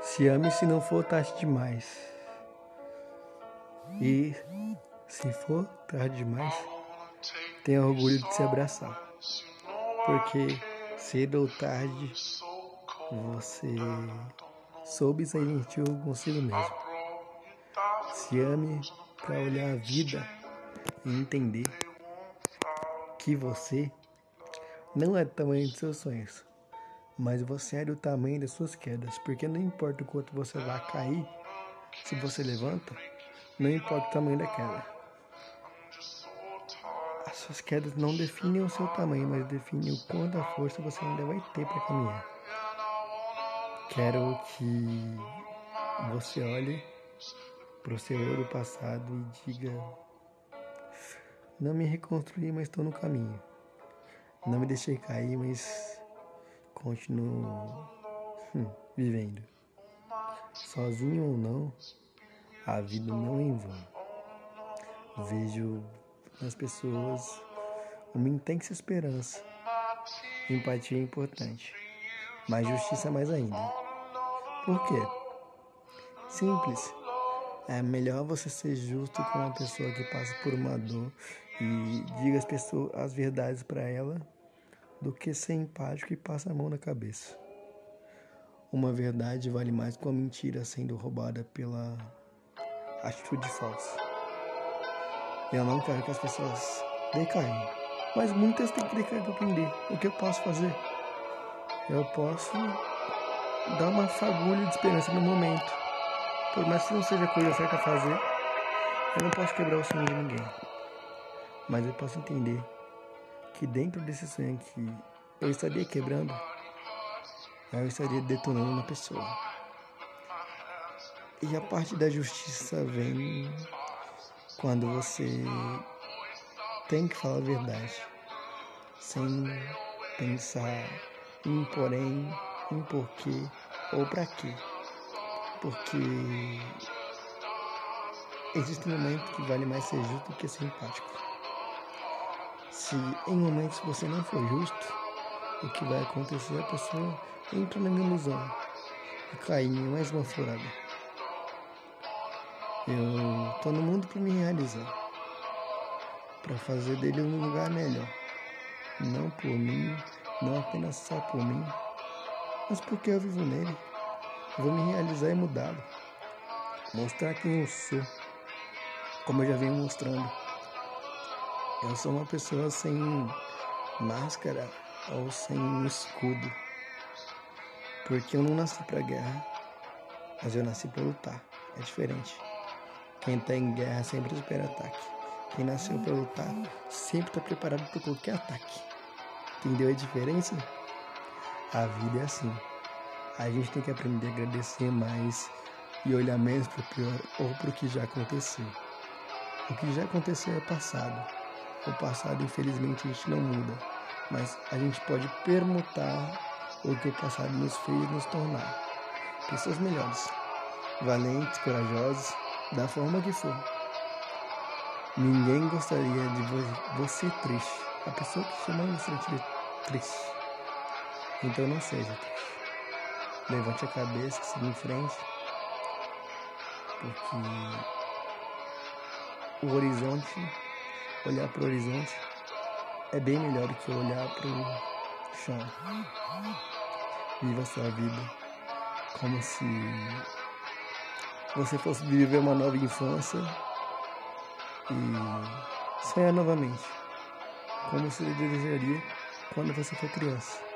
Se ame se não for tarde demais. E se for tarde demais, tenha orgulho de se abraçar. Porque cedo ou tarde você soube sair gentil consigo mesmo. Se ame para olhar a vida e entender que você não é do tamanho dos seus sonhos, mas você é do tamanho das suas quedas, porque não importa o quanto você vai cair, se você levanta, não importa o tamanho da queda. As suas quedas não definem o seu tamanho, mas definem o quanto a força você ainda vai ter para caminhar. Quero que você olhe para o seu eu do passado e diga: Não me reconstruí, mas estou no caminho. Não me deixei cair, mas continuo hum, vivendo. Sozinho ou não, a vida não é em vão. Vejo nas pessoas uma intensa esperança. Empatia é importante, mas justiça mais ainda. Por quê? Simples. É melhor você ser justo com uma pessoa que passa por uma dor e diga as pessoas as verdades para ela do que ser empático e passa a mão na cabeça. Uma verdade vale mais que uma mentira sendo roubada pela atitude falsa. Eu não quero que as pessoas decaem, mas muitas têm que decair para aprender. O que eu posso fazer? Eu posso dar uma fagulha de esperança no momento. Por mais que não seja a coisa certa a fazer, eu não posso quebrar o sonho de ninguém. Mas eu posso entender que dentro desse sonho que eu estaria quebrando, eu estaria detonando uma pessoa. E a parte da justiça vem quando você tem que falar a verdade, sem pensar em porém, em porquê ou para quê. Porque existe um momento que vale mais ser justo do que ser empático. Se em momentos você não for justo, o que vai acontecer? A pessoa entra na ilusão e cai em mais uma furada. Eu tô no mundo para me realizar, para fazer dele um lugar melhor. Não por mim, não apenas só por mim, mas porque eu vivo nele. Eu vou me realizar e mudá-lo. Mostrar quem eu sou, como eu já venho mostrando. Eu sou uma pessoa sem máscara ou sem escudo. Porque eu não nasci para guerra, mas eu nasci para lutar. É diferente. Quem tá em guerra sempre espera ataque. Quem nasceu para lutar sempre está preparado para qualquer ataque. Entendeu a diferença? A vida é assim. A gente tem que aprender a agradecer mais e olhar menos para o pior ou para o que já aconteceu. O que já aconteceu é passado. O passado, infelizmente, a gente não muda, mas a gente pode permutar o que o passado nos fez nos tornar pessoas melhores, valentes, corajosas, da forma que for. Ninguém gostaria de você triste. A pessoa que chama você de triste. Então não seja triste. Levante a cabeça, siga em frente. Porque o horizonte olhar para o horizonte é bem melhor do que olhar para o chão. Viva a sua vida como se você fosse viver uma nova infância e sonhar novamente, como você desejaria quando você for criança.